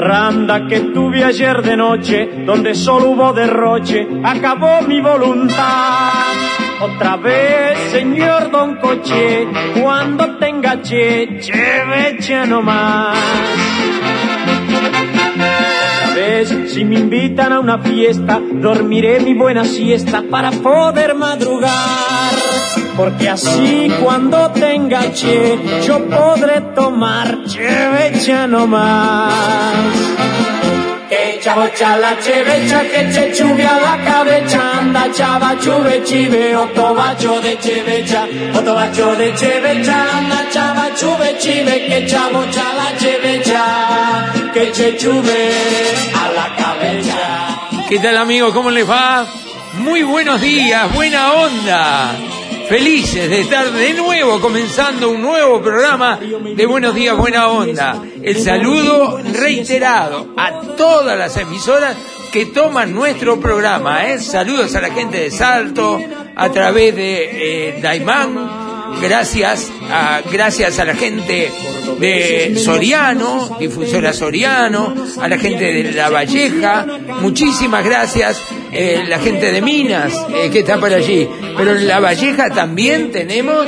parranda que tuve ayer de noche, donde solo hubo derroche, acabó mi voluntad. Otra vez, señor Don Coche, cuando tenga che, chevecha nomás. Otra vez, si me invitan a una fiesta, dormiré mi buena siesta para poder madrugar. Porque así cuando tenga che, yo podré tomar chevecha nomás. Que chavocha la chevecha, que che chuvia la cabeza, anda chava chuve chive, otto bacio de chevecha, otto bacio de chevecha, anda chava chuve chive, que chavocha la chevecha, que che chuve a la cabeza. ¿Qué tal amigos? ¿Cómo les va? Muy buenos días, buena onda. Felices de estar de nuevo comenzando un nuevo programa de Buenos Días, Buena Onda. El saludo reiterado a todas las emisoras que toman nuestro programa. ¿eh? Saludos a la gente de Salto, a través de eh, Daimán, gracias a, gracias a la gente de Soriano, difusora Soriano, a la gente de La Valleja, muchísimas gracias, eh, la gente de Minas eh, que está por allí. Pero en La Valleja también tenemos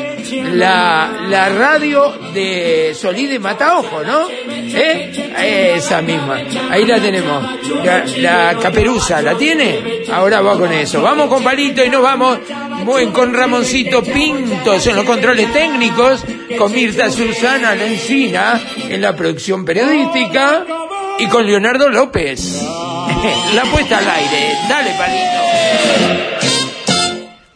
la, la radio de Solí de Mataojo, ¿no? ¿Eh? Esa misma, ahí la tenemos. La, la caperuza, ¿la tiene? Ahora va con eso. Vamos con Palito y nos vamos buen con Ramoncito Pintos en los controles técnicos, con Mirta Susana Lencina en la producción periodística y con Leonardo López. La puesta al aire. Dale, Palito.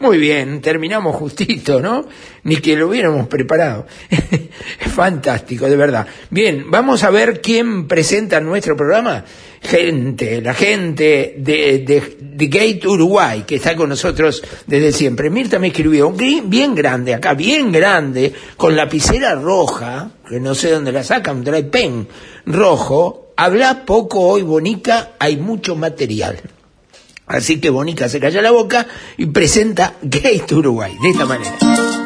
Muy bien, terminamos justito, ¿no? Ni que lo hubiéramos preparado. Fantástico, de verdad. Bien, vamos a ver quién presenta nuestro programa. Gente, la gente de, Gate Uruguay, que está con nosotros desde siempre. Mirta me escribió, bien grande acá, bien grande, con lapicera roja, que no sé dónde la sacan, trae pen rojo. Habla poco hoy, Bonica, hay mucho material. Así que Bonica se calla la boca y presenta Gate Uruguay, de esta manera.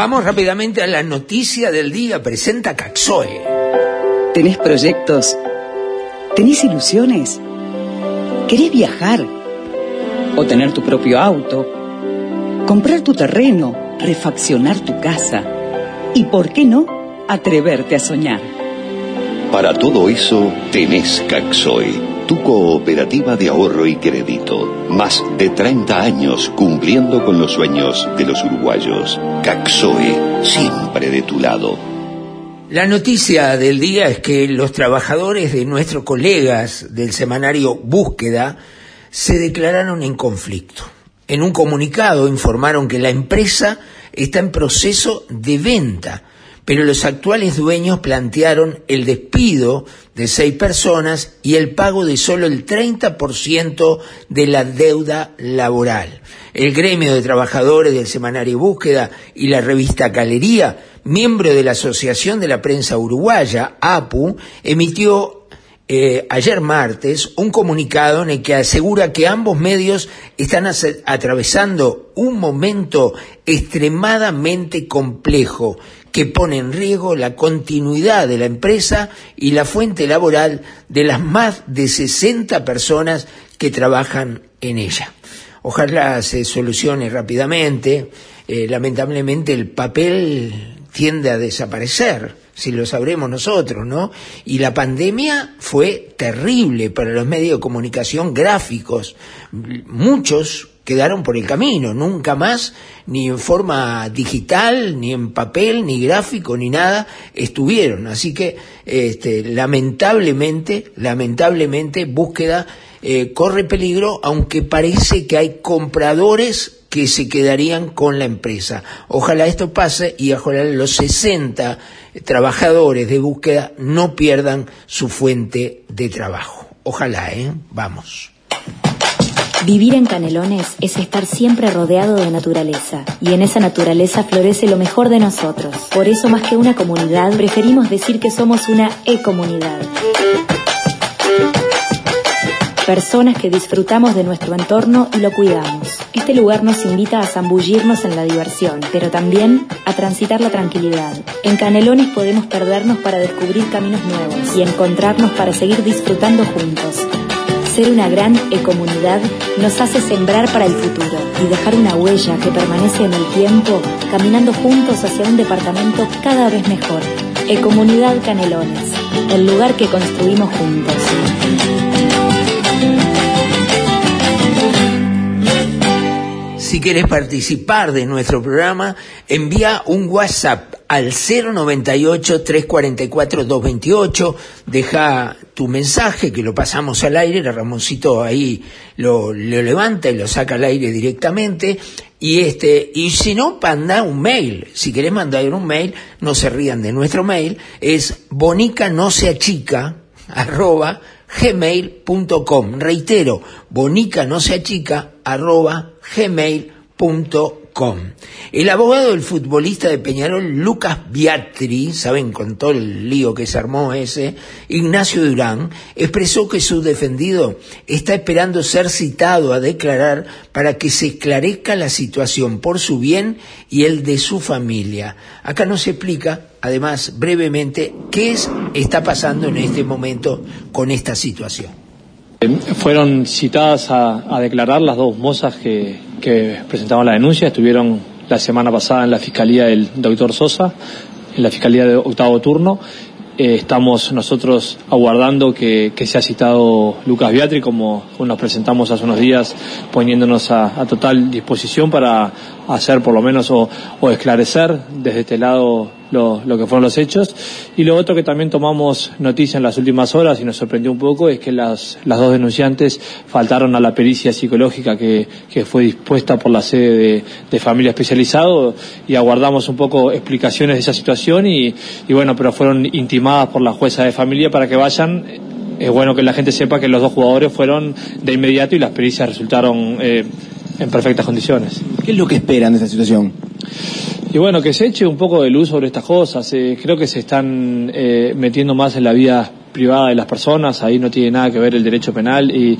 Vamos rápidamente a la noticia del día, presenta Caxoe. ¿Tenés proyectos? ¿Tenés ilusiones? ¿Querés viajar? ¿O tener tu propio auto? ¿Comprar tu terreno? ¿Refaccionar tu casa? ¿Y por qué no? Atreverte a soñar. Para todo eso tenés Caxoe, tu cooperativa de ahorro y crédito. Más de 30 años cumpliendo con los sueños de los uruguayos. Caxoe, siempre de tu lado. La noticia del día es que los trabajadores de nuestros colegas del semanario Búsqueda se declararon en conflicto. En un comunicado informaron que la empresa está en proceso de venta, pero los actuales dueños plantearon el despido de seis personas y el pago de solo el 30% de la deuda laboral. El gremio de trabajadores del semanario Búsqueda y la revista Galería, miembro de la Asociación de la Prensa Uruguaya, APU, emitió eh, ayer martes un comunicado en el que asegura que ambos medios están atravesando un momento extremadamente complejo que pone en riesgo la continuidad de la empresa y la fuente laboral de las más de 60 personas que trabajan en ella. Ojalá se solucione rápidamente. Eh, lamentablemente el papel tiende a desaparecer, si lo sabremos nosotros, ¿no? Y la pandemia fue terrible para los medios de comunicación gráficos. Muchos quedaron por el camino, nunca más, ni en forma digital, ni en papel, ni gráfico, ni nada, estuvieron. Así que, este, lamentablemente, lamentablemente, búsqueda eh, corre peligro, aunque parece que hay compradores que se quedarían con la empresa. Ojalá esto pase y ojalá los 60 trabajadores de búsqueda no pierdan su fuente de trabajo. Ojalá, ¿eh? Vamos. Vivir en Canelones es estar siempre rodeado de naturaleza, y en esa naturaleza florece lo mejor de nosotros. Por eso, más que una comunidad, preferimos decir que somos una e-comunidad. Personas que disfrutamos de nuestro entorno y lo cuidamos. Este lugar nos invita a zambullirnos en la diversión, pero también a transitar la tranquilidad. En Canelones podemos perdernos para descubrir caminos nuevos y encontrarnos para seguir disfrutando juntos. Ser una gran ecomunidad nos hace sembrar para el futuro y dejar una huella que permanece en el tiempo, caminando juntos hacia un departamento cada vez mejor. Ecomunidad Canelones, el lugar que construimos juntos. Si quieres participar de nuestro programa, envía un WhatsApp al 098-344-228, deja tu mensaje que lo pasamos al aire, Ramoncito ahí lo, lo, levanta y lo saca al aire directamente, y este, y si no, manda un mail, si querés mandar un mail, no se rían de nuestro mail, es bonica no se achica, arroba, gmail.com. Reitero, bonica no se achica, arroba, gmail.com. El abogado del futbolista de Peñarol, Lucas Biatri, saben con todo el lío que se armó ese, Ignacio Durán, expresó que su defendido está esperando ser citado a declarar para que se esclarezca la situación por su bien y el de su familia. Acá no se explica, además, brevemente, qué es, está pasando en este momento con esta situación. Fueron citadas a declarar las dos mozas que, que presentaban la denuncia, estuvieron la semana pasada en la Fiscalía del doctor Sosa, en la Fiscalía de octavo turno. Eh, estamos nosotros aguardando que, que sea citado Lucas Beatri, como nos presentamos hace unos días, poniéndonos a, a total disposición para hacer por lo menos o, o esclarecer desde este lado lo, que fueron los hechos. Y lo otro que también tomamos noticia en las últimas horas y nos sorprendió un poco es que las, las dos denunciantes faltaron a la pericia psicológica que, que fue dispuesta por la sede de, de, familia especializado y aguardamos un poco explicaciones de esa situación y, y bueno, pero fueron intimadas por la jueza de familia para que vayan es bueno que la gente sepa que los dos jugadores fueron de inmediato y las pericias resultaron eh, en perfectas condiciones. ¿Qué es lo que esperan de esta situación? Y bueno, que se eche un poco de luz sobre estas cosas. Eh, creo que se están eh, metiendo más en la vida privada de las personas, ahí no tiene nada que ver el derecho penal y,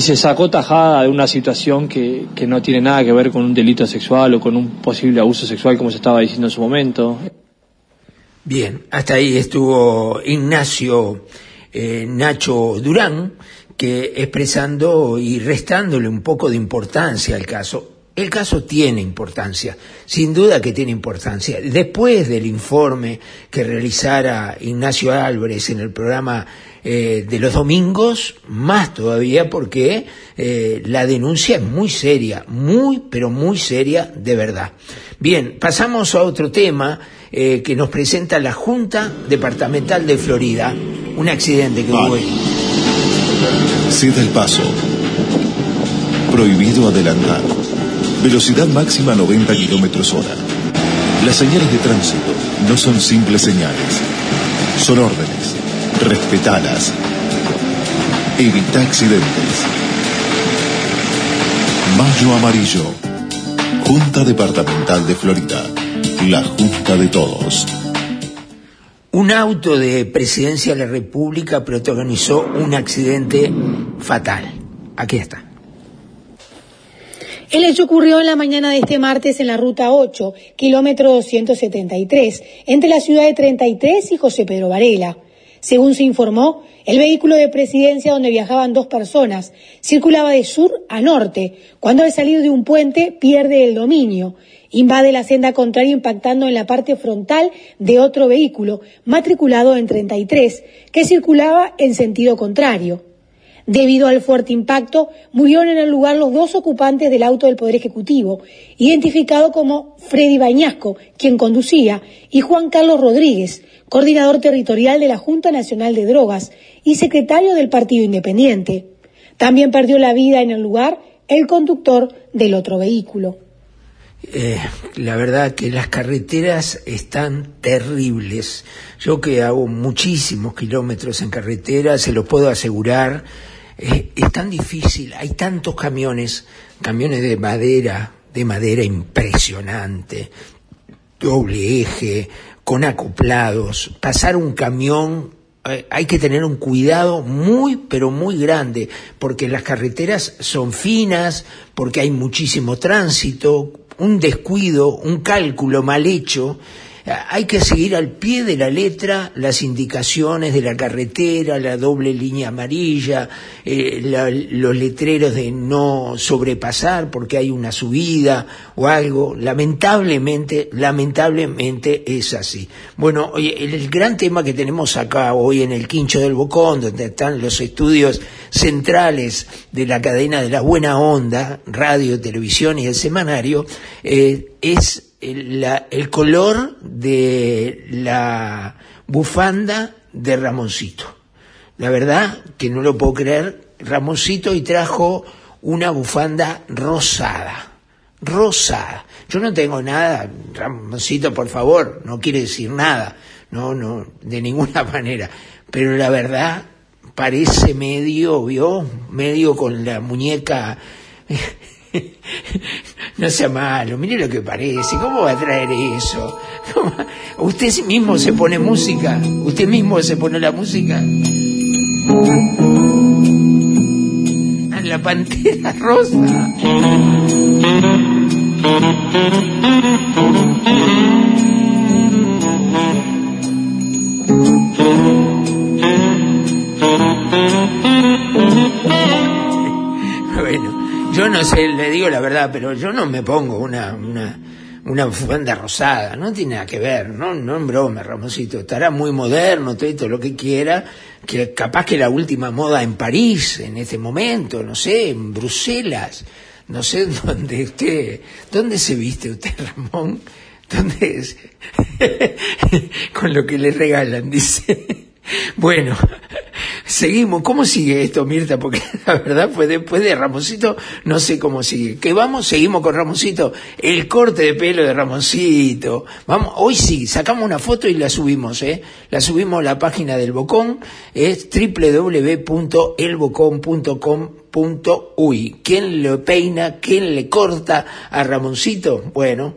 se sacó tajada de una situación que, que no tiene nada que ver con un delito sexual o con un posible abuso sexual como se estaba diciendo en su momento. Bien, hasta ahí estuvo Ignacio eh, Nacho Durán, que expresando y restándole un poco de importancia al caso. El caso tiene importancia, sin duda que tiene importancia. Después del informe que realizara Ignacio Álvarez en el programa eh, de los domingos, más todavía porque eh, la denuncia es muy seria, muy, pero muy seria de verdad. Bien, pasamos a otro tema eh, que nos presenta la Junta Departamental de Florida, un accidente que hubo. El paso. Prohibido adelantar. Velocidad máxima 90 kilómetros hora. Las señales de tránsito no son simples señales. Son órdenes. Respetalas. Evita accidentes. Mayo Amarillo. Junta Departamental de Florida. La Junta de Todos. Un auto de presidencia de la República protagonizó un accidente fatal. Aquí está. El hecho ocurrió en la mañana de este martes en la ruta 8, kilómetro 273, entre la ciudad de 33 y José Pedro Varela. Según se informó, el vehículo de presidencia donde viajaban dos personas circulaba de sur a norte, cuando al salir de un puente pierde el dominio. Invade la senda contraria impactando en la parte frontal de otro vehículo matriculado en 33, que circulaba en sentido contrario. Debido al fuerte impacto, murieron en el lugar los dos ocupantes del auto del Poder Ejecutivo, identificado como Freddy Bañasco, quien conducía, y Juan Carlos Rodríguez, coordinador territorial de la Junta Nacional de Drogas y secretario del Partido Independiente. También perdió la vida en el lugar el conductor del otro vehículo. Eh, la verdad que las carreteras están terribles. Yo que hago muchísimos kilómetros en carretera, se lo puedo asegurar, es tan difícil, hay tantos camiones, camiones de madera, de madera impresionante, doble eje, con acoplados, pasar un camión eh, hay que tener un cuidado muy, pero muy grande, porque las carreteras son finas, porque hay muchísimo tránsito, un descuido, un cálculo mal hecho, hay que seguir al pie de la letra las indicaciones de la carretera, la doble línea amarilla, eh, los letreros de no sobrepasar porque hay una subida o algo. Lamentablemente, lamentablemente es así. Bueno, el gran tema que tenemos acá hoy en el Quincho del Bocón, donde están los estudios centrales de la cadena de la buena onda, radio, televisión y el semanario, eh, es el, color de la bufanda de Ramoncito. La verdad que no lo puedo creer, Ramoncito y trajo una bufanda rosada, rosada. Yo no tengo nada, Ramoncito, por favor, no quiere decir nada, no, no, de ninguna manera. Pero la verdad parece medio, ¿vio? Medio con la muñeca no sea malo, mire lo que parece, ¿cómo va a traer eso? ¿Usted mismo se pone música? ¿Usted mismo se pone la música? La pantera rosa. Yo no sé, le digo la verdad, pero yo no me pongo una, una, una bufanda rosada, no tiene nada que ver, no, no en broma, Ramosito, estará muy moderno, todo, lo que quiera, que capaz que la última moda en París, en este momento, no sé, en Bruselas, no sé dónde usted, dónde se viste usted, Ramón, dónde es, con lo que le regalan, dice. Bueno, seguimos. ¿Cómo sigue esto, Mirta? Porque la verdad, pues después de Ramoncito, no sé cómo sigue. ¿Qué vamos? Seguimos con Ramoncito. El corte de pelo de Ramoncito. Vamos, hoy sí, sacamos una foto y la subimos, ¿eh? La subimos a la página del Bocón, es www.elbocón.com.uy. ¿Quién le peina? ¿Quién le corta a Ramoncito? Bueno,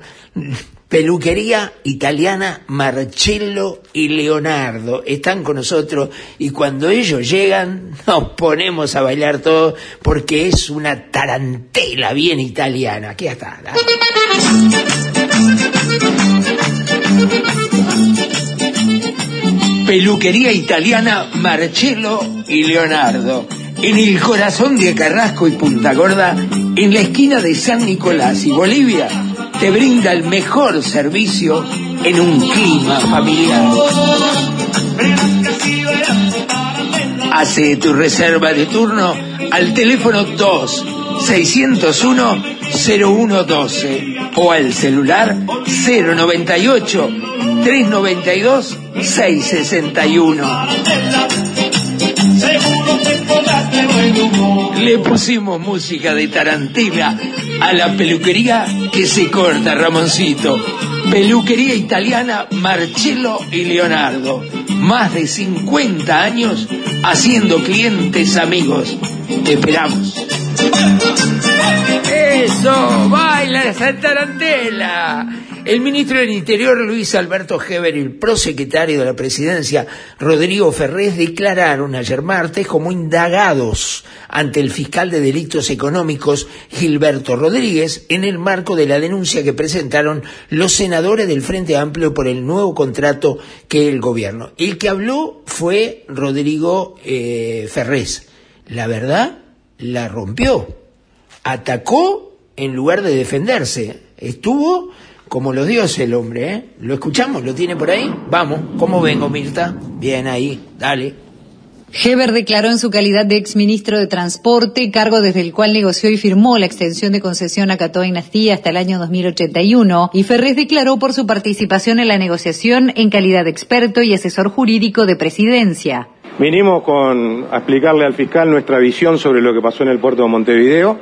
Peluquería italiana Marcello y Leonardo están con nosotros y cuando ellos llegan nos ponemos a bailar todos porque es una tarantela bien italiana. Aquí está. Peluquería italiana Marcello y Leonardo. En el corazón de Carrasco y Punta Gorda, en la esquina de San Nicolás y Bolivia te brinda el mejor servicio en un clima familiar. Hace tu reserva de turno al teléfono 2 601 0112 o al celular 098 392 661. Le pusimos música de Tarantela a la peluquería que se corta, Ramoncito. Peluquería italiana Marcello y Leonardo. Más de 50 años haciendo clientes amigos. Te esperamos. Eso, baila esa tarantela. El ministro del Interior, Luis Alberto Heber, y el prosecretario de la presidencia, Rodrigo Ferrés, declararon ayer martes como indagados ante el fiscal de delitos económicos, Gilberto Rodríguez, en el marco de la denuncia que presentaron los senadores del Frente Amplio por el nuevo contrato que el gobierno. El que habló fue Rodrigo eh. La verdad, la rompió. Atacó en lugar de defenderse. Estuvo como los dioses el hombre, ¿eh? ¿Lo escuchamos? ¿Lo tiene por ahí? Vamos. ¿Cómo vengo, Mirta? Bien ahí. Dale. Heber declaró en su calidad de exministro de Transporte, cargo desde el cual negoció y firmó la extensión de concesión a Cató Dinastía hasta el año 2081, y Ferrés declaró por su participación en la negociación en calidad de experto y asesor jurídico de presidencia. Vinimos con, a explicarle al fiscal nuestra visión sobre lo que pasó en el puerto de Montevideo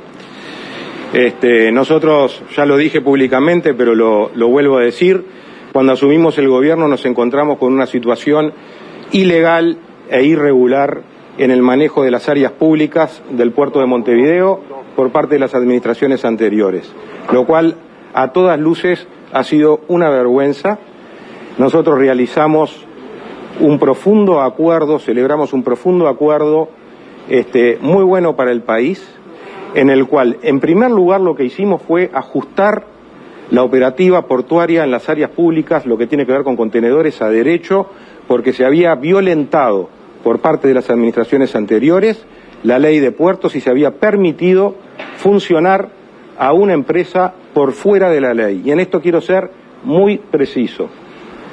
este, nosotros, ya lo dije públicamente, pero lo, vuelvo a decir, cuando asumimos el gobierno nos encontramos con una situación ilegal e irregular en el manejo de las áreas públicas del puerto de Montevideo por parte de las administraciones anteriores, lo cual a todas luces ha sido una vergüenza. Nosotros realizamos un profundo acuerdo, celebramos un profundo acuerdo este, muy bueno para el país, en el cual, en primer lugar, lo que hicimos fue ajustar la operativa portuaria en las áreas públicas, lo que tiene que ver con contenedores a derecho, porque se había violentado por parte de las administraciones anteriores la ley de puertos y se había permitido funcionar a una empresa por fuera de la ley. Y en esto quiero ser muy preciso.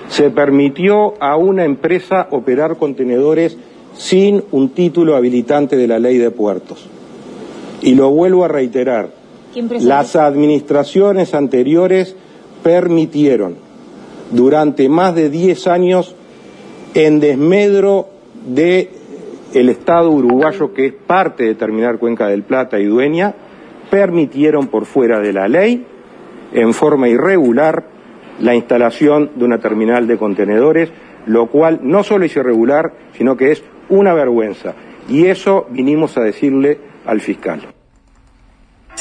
Se permitió a una empresa operar contenedores sin un título habilitante de la ley de puertos. Y lo vuelvo a reiterar, las administraciones anteriores permitieron durante más de 10 años en desmedro de el Estado uruguayo que es parte de Terminal Cuenca del Plata y dueña, permitieron por fuera de la ley, en forma irregular, la instalación de una terminal de contenedores, lo cual no solo es irregular, sino que es una vergüenza. Y eso vinimos a decirle al fiscal.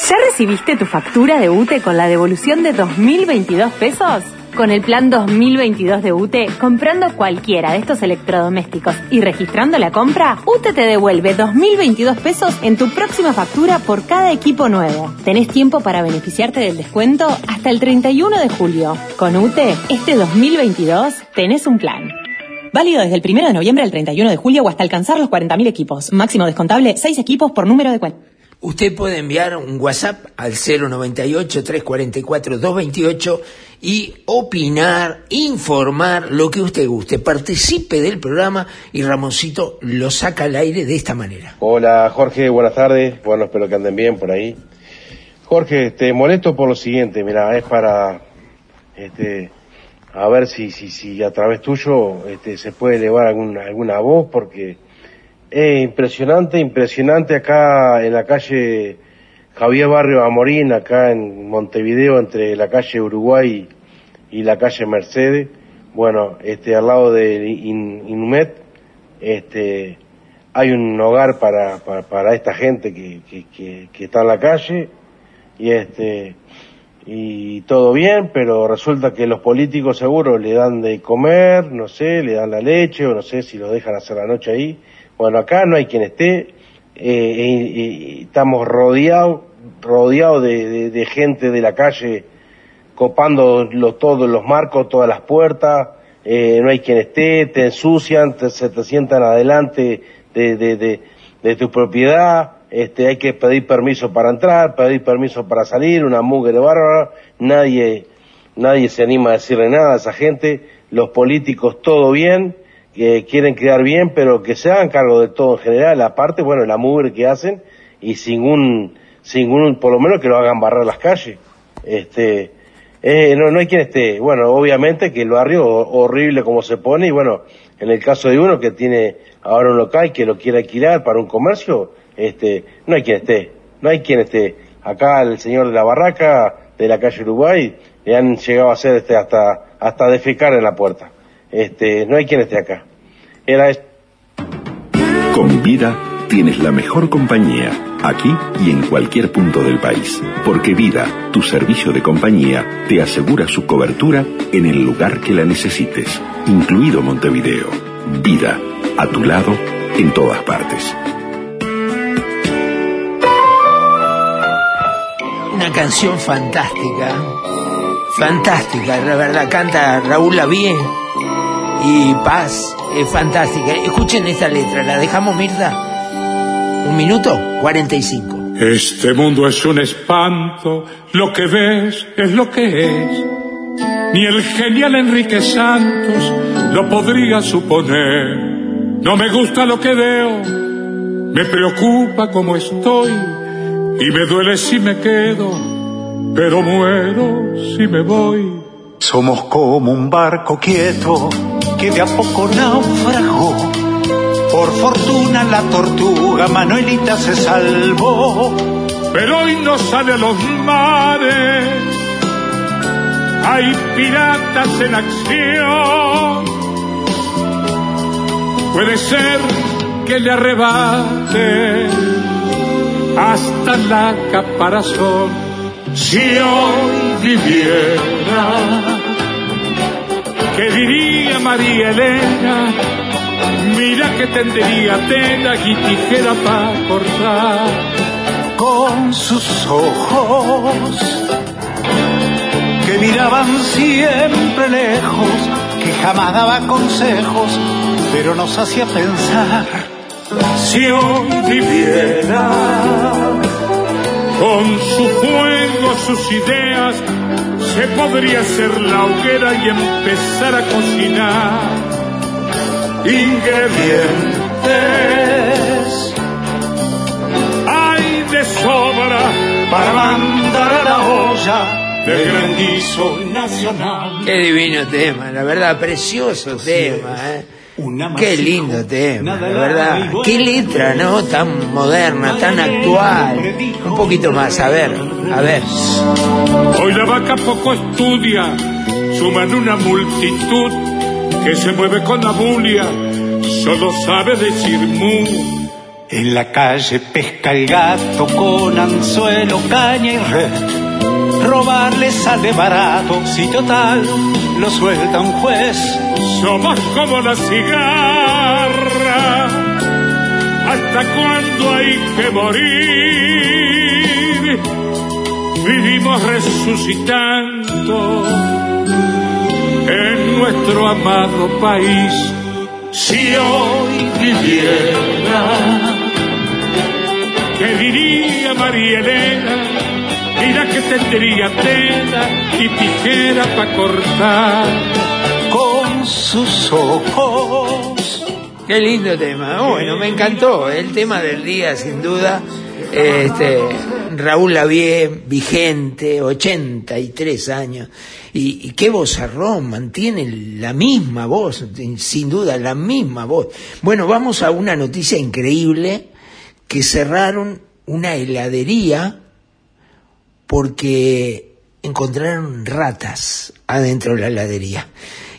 ¿Ya recibiste tu factura de UTE con la devolución de 2.022 pesos? Con el plan 2022 de UTE, comprando cualquiera de estos electrodomésticos y registrando la compra, UTE te devuelve 2.022 pesos en tu próxima factura por cada equipo nuevo. Tenés tiempo para beneficiarte del descuento hasta el 31 de julio. Con UTE, este 2022 tenés un plan. Válido desde el 1 de noviembre al 31 de julio o hasta alcanzar los 40.000 equipos. Máximo descontable, 6 equipos por número de cuenta. Usted puede enviar un WhatsApp al 098-344-228 y opinar, informar lo que usted guste. Participe del programa y Ramoncito lo saca al aire de esta manera. Hola Jorge, buenas tardes. Bueno, espero que anden bien por ahí. Jorge, te molesto por lo siguiente, mira, es para este a ver si si si a través tuyo este se puede elevar alguna alguna voz porque es impresionante, impresionante acá en la calle Javier Barrio Amorín, acá en Montevideo, entre la calle Uruguay y la calle Mercedes. Bueno, este, al lado de Inumet, este, hay un hogar para, para, esta gente que, que, que, está en la calle y este, y todo bien, pero resulta que los políticos seguro le dan de comer, no sé, le dan la leche o no sé si lo dejan hacer la noche ahí. Bueno, acá no hay quien esté, eh, estamos rodeados rodeados de, gente de la calle copando todos los marcos, todas las puertas, eh, no hay quien esté, te ensucian, se te sientan adelante de, de, tu propiedad, este, hay que pedir permiso para entrar, pedir permiso para salir, una mugre bárbara, nadie, nadie se anima a decirle nada a esa gente, los políticos todo bien, que quieren quedar bien, pero que se hagan cargo de todo en general, aparte, bueno, la mugre que hacen y sin un, sin un, por lo menos que lo hagan barrar las calles. Este, eh, no, no hay quien esté, bueno, obviamente que el barrio horrible como se pone y bueno, en el caso de uno que tiene ahora un local que lo quiere alquilar para un comercio, este, no hay quien esté, no hay quien esté. Acá el señor de la barraca de la calle Uruguay le han llegado a hacer este hasta, hasta defecar en la puerta. Este, no hay quien esté acá. Era Con vida tienes la mejor compañía, aquí y en cualquier punto del país. Porque Vida, tu servicio de compañía, te asegura su cobertura en el lugar que la necesites, incluido Montevideo. Vida, a tu lado, en todas partes. Una canción fantástica, fantástica, la verdad, canta Raúl Lavie y Paz, es fantástica. Escuchen esta letra, ¿la dejamos, Mirta? ¿Un minuto? 45. Este mundo es un espanto, lo que ves es lo que es. Ni el genial Enrique Santos lo podría suponer. No me gusta lo que veo, me preocupa como estoy y me duele si me quedo, pero muero si me voy. Somos como un barco quieto que de a poco naufragó. Por fortuna la tortuga Manuelita se salvó. Pero hoy no sale a los mares, hay piratas en acción. Puede ser que le arrebate hasta la caparazón. Si hoy viviera, ¿qué diría María Elena? Mira que tendría tela y tijera para cortar. Con sus ojos que miraban siempre lejos, que jamás daba consejos, pero nos hacía pensar. Si hoy viviera con su fuego, sus ideas, se podría hacer la hoguera y empezar a cocinar ingredientes. Hay de sobra para mandar a la olla de gran guiso nacional. Qué divino tema, la verdad, precioso tema, ¿eh? Qué lindo tema, la verdad. Qué letra, ¿no? Tan moderna, tan actual. Un poquito más, a ver, a ver. Hoy la vaca poco estudia, suman una multitud que se mueve con la bulia, solo sabe decir mu. En la calle pesca el gato con anzuelo, caña y red. Robarle sale barato, si total lo suelta un juez. Somos como la cigarra, hasta cuando hay que morir. Vivimos resucitando en nuestro amado país. Si hoy viviera, ¿qué diría María Elena? Mira que tendría tela y tijera para cortar con sus ojos. Qué lindo tema. Bueno, me encantó. El tema del día, sin duda. Este, Raúl Lavie, vigente, 83 años. Y, y qué vozarrón, mantiene la misma voz, sin duda, la misma voz. Bueno, vamos a una noticia increíble, que cerraron una heladería porque encontraron ratas adentro de la heladería.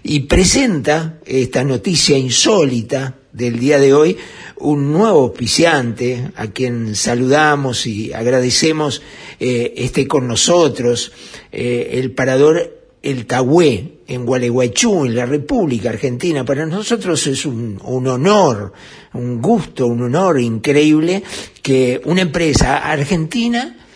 Y presenta esta noticia insólita del día de hoy un nuevo auspiciante a quien saludamos y agradecemos eh, esté con nosotros, eh, el parador El Tahué en Gualeguaychú, en la República Argentina. Para nosotros es un, un honor, un gusto, un honor increíble que una empresa argentina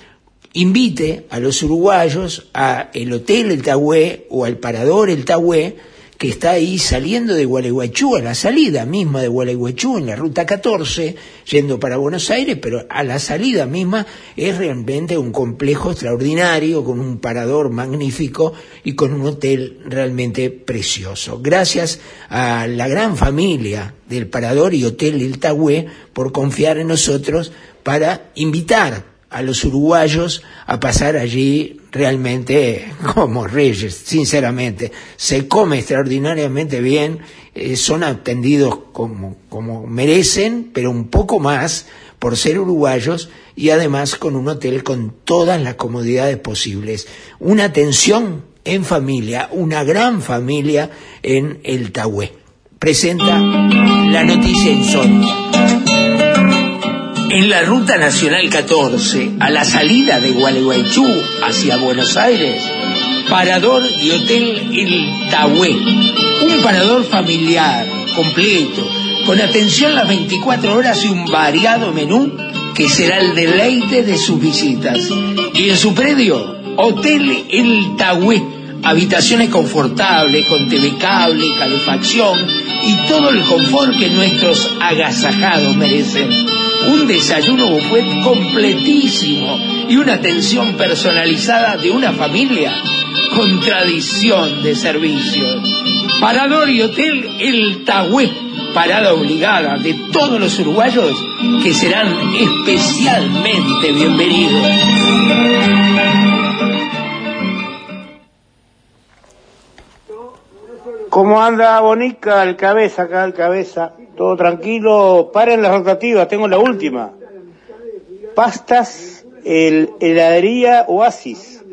invite a los uruguayos a el Hotel El Tahué o al Parador El Tahué, que está ahí saliendo de Gualeguaychú, a la salida misma de Gualeguaychú, en la ruta 14, yendo para Buenos Aires, pero a la salida misma es realmente un complejo extraordinario, con un parador magnífico y con un hotel realmente precioso. Gracias a la gran familia del Parador y Hotel El Tahué por confiar en nosotros para invitar a los uruguayos a pasar allí realmente como reyes, sinceramente. Se come extraordinariamente bien, eh, son atendidos como, como merecen, pero un poco más por ser uruguayos y además con un hotel con todas las comodidades posibles. Una atención en familia, una gran familia en el Tahué. Presenta la noticia insólita. En la Ruta Nacional 14, a la salida de Gualeguaychú hacia Buenos Aires, Parador y Hotel El Tahué. Un parador familiar, completo, con atención las 24 horas y un variado menú que será el deleite de sus visitas. Y en su predio, Hotel El Tahué, habitaciones confortables, con TV cable, calefacción y todo el confort que nuestros agasajados merecen. Un desayuno buffet completísimo y una atención personalizada de una familia con tradición de servicio. Parador y Hotel El Tahué, parada obligada de todos los uruguayos que serán especialmente bienvenidos. ¿Cómo anda Bonica? El cabeza acá, el cabeza. Todo tranquilo. Paren las rotativas, tengo la última. Pastas, el heladería Oasis.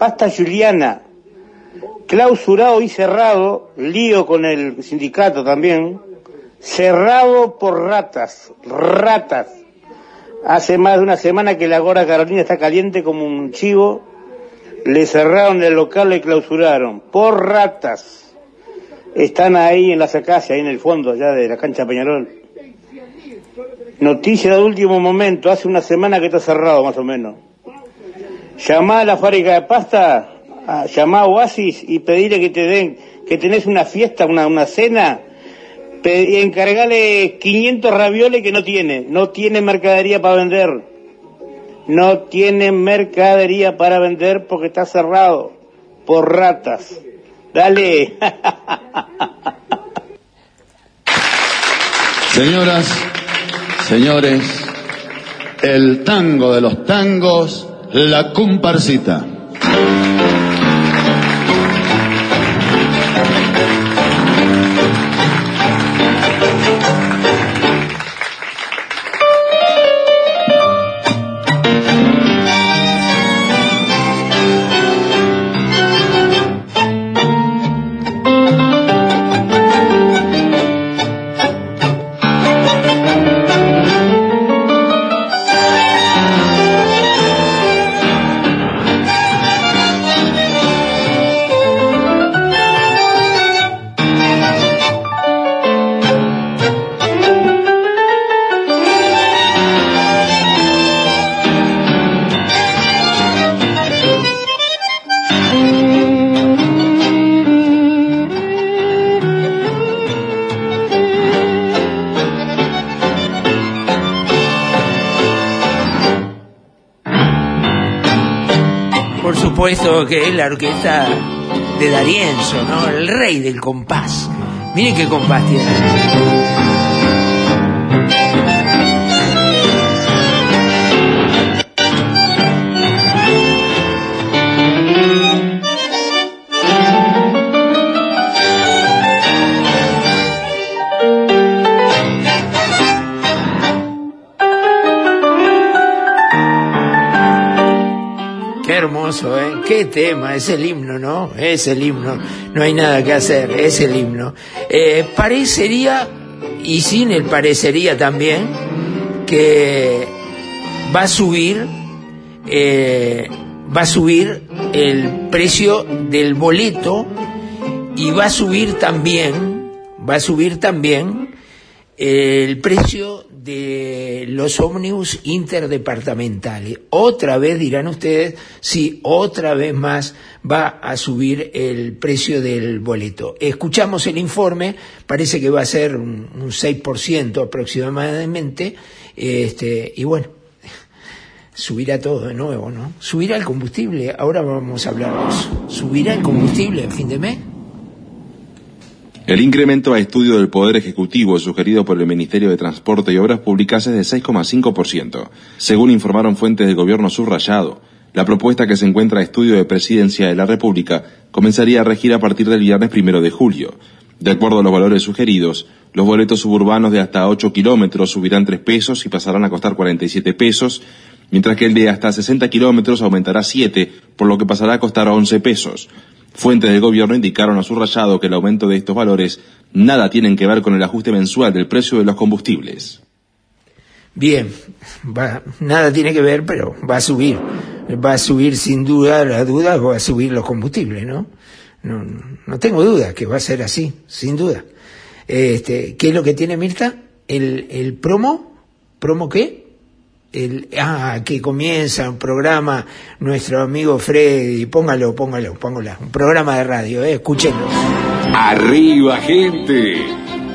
Pasta Juliana. Clausurado y cerrado. Lío con el sindicato también. Cerrado por ratas. Ratas. Hace más de una semana que la Gora Carolina está caliente como un chivo. Le cerraron el local, le clausuraron. Por ratas están ahí en la acacias, ahí en el fondo allá de la cancha Peñarol. Noticia de último momento, hace una semana que está cerrado más o menos. Llamá a la fábrica de pasta, llamá a Oasis y pedirle que te den, que tenés una fiesta, una, una cena, y encargale 500 ravioles que no tiene, no tiene mercadería para vender. No tiene mercadería para vender porque está cerrado por ratas. Dale. Señoras, señores, el tango de los tangos, la comparsita. Supuesto que es la orquesta de Darienzo, ¿no? El rey del compás. Miren qué compás tiene. Qué tema, es el himno, ¿no? Es el himno, no hay nada que hacer, es el himno. Eh, parecería, y sin el parecería también, que va a subir, eh, va a subir el precio del boleto y va a subir también, va a subir también el precio de los ómnibus interdepartamentales. Otra vez dirán ustedes, sí, otra vez más va a subir el precio del boleto. Escuchamos el informe, parece que va a ser un, un 6% aproximadamente, este, y bueno, subirá todo de nuevo, ¿no? Subirá el combustible, ahora vamos a hablar de eso. ¿Subirá el combustible en fin de mes? El incremento a estudio del Poder Ejecutivo sugerido por el Ministerio de Transporte y Obras Públicas es de 6,5%, según informaron fuentes del gobierno subrayado. La propuesta que se encuentra a estudio de Presidencia de la República comenzaría a regir a partir del viernes primero de julio. De acuerdo a los valores sugeridos, los boletos suburbanos de hasta 8 kilómetros subirán 3 pesos y pasarán a costar 47 pesos, mientras que el de hasta 60 kilómetros aumentará 7, por lo que pasará a costar 11 pesos. Fuentes del gobierno indicaron a su rayado que el aumento de estos valores nada tienen que ver con el ajuste mensual del precio de los combustibles. Bien, va, nada tiene que ver, pero va a subir. Va a subir sin duda, la duda, va a subir los combustibles, ¿no? No, no tengo duda que va a ser así, sin duda. Este, ¿Qué es lo que tiene Mirta? El, el promo, ¿promo qué? El, ah, que comienza un programa, nuestro amigo Freddy, póngalo, póngalo, póngalo, un programa de radio, eh, escúchenlo. Arriba, gente.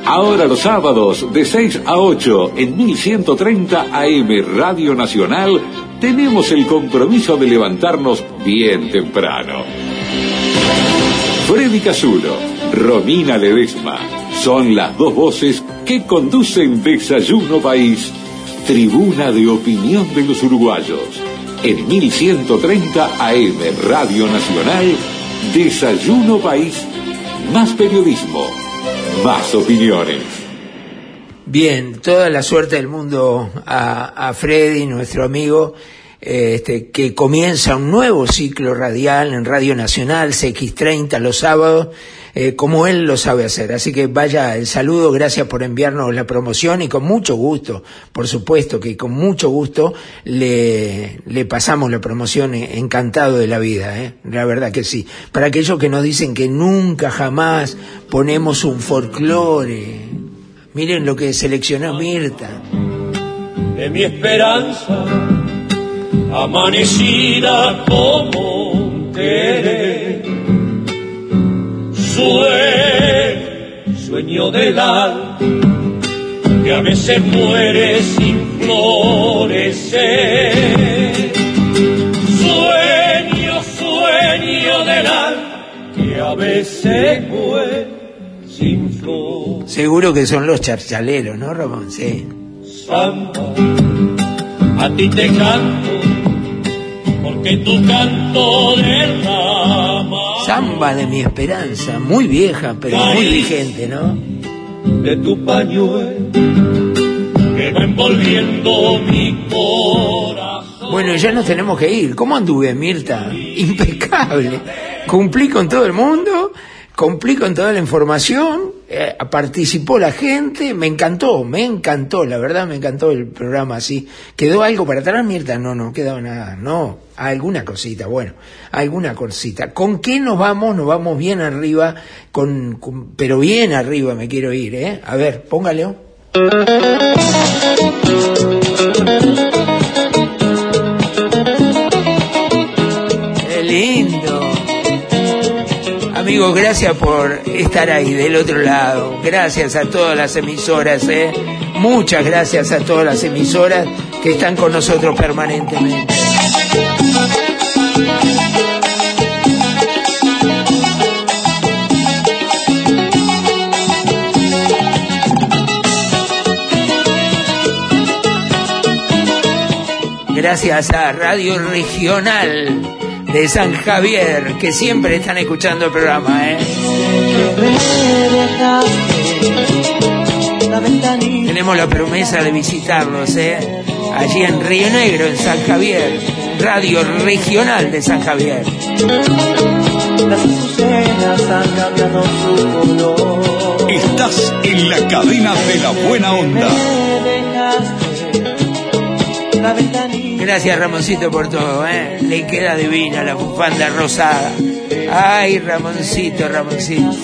Ahora los sábados de 6 a 8 en 1130 AM Radio Nacional tenemos el compromiso de levantarnos bien temprano. Freddy Casulo, Romina Ledesma, son las dos voces que conducen Desayuno País, tribuna de opinión de los uruguayos. En 1130 AM Radio Nacional, Desayuno País, más periodismo, más opiniones. Bien, toda la suerte del mundo a, Freddy, nuestro amigo, este, que comienza un nuevo ciclo radial en Radio Nacional, CX30 los sábados, eh, como él lo sabe hacer. Así que vaya el saludo, gracias por enviarnos la promoción y con mucho gusto, por supuesto que con mucho gusto le, le pasamos la promoción eh, encantado de la vida, ¿eh? la verdad que sí. Para aquellos que nos dicen que nunca jamás ponemos un folclore, miren lo que seleccionó Mirta. De mi esperanza, amanecida como un Sueño, sueño del alma que a veces muere sin florecer. Sueño, sueño del alma que a veces muere sin flor. Seguro que son los charchaleros, ¿no, Ramón? Sí. Santa, a ti te canto, porque tu canto derrama Samba de mi esperanza, muy vieja, pero muy vigente, ¿no? De tu pañuelo que va envolviendo mi corazón. Bueno, ya nos tenemos que ir. ¿Cómo anduve, Mirta? Impecable. Cumplí con todo el mundo, cumplí con toda la información, eh, participó la gente, me encantó, me encantó, la verdad me encantó el programa así. ¿Quedó algo para atrás, Mirta? No, no quedó nada, no, alguna cosita, bueno, alguna cosita. ¿Con qué nos vamos? Nos vamos bien arriba, con, pero bien arriba me quiero ir, ¿eh? A ver, póngale. Amigos, gracias por estar ahí del otro lado. Gracias a todas las emisoras, ¿eh? Muchas gracias a todas las emisoras que están con nosotros permanentemente. Gracias a Radio Regional de San Javier, que siempre están escuchando el programa, ¿eh? Tenemos la promesa de visitarlos, ¿eh? Allí en Río Negro, en San Javier, Radio Regional de San Javier. Las azucenas han cambiado su color. Estás en la cadena de la buena onda. Gracias Ramoncito por todo, ¿eh? Le queda divina la bufanda rosada. Ay, Ramoncito, Ramoncito.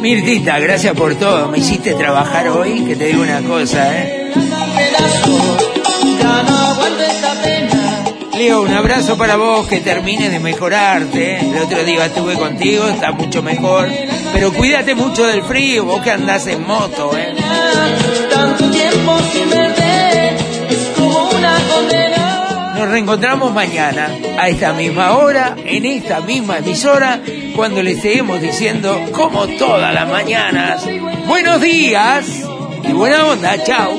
Mirtita, gracias por todo. Me hiciste trabajar hoy, que te digo una cosa, ¿eh? Leo, un abrazo para vos, que termines de mejorarte. ¿eh? El otro día estuve contigo, está mucho mejor. Pero cuídate mucho del frío, vos que andás en moto, ¿eh? Tanto tiempo sin Nos reencontramos mañana, a esta misma hora, en esta misma emisora, cuando le seguimos diciendo, como todas las mañanas, buenos días y buena onda, chao.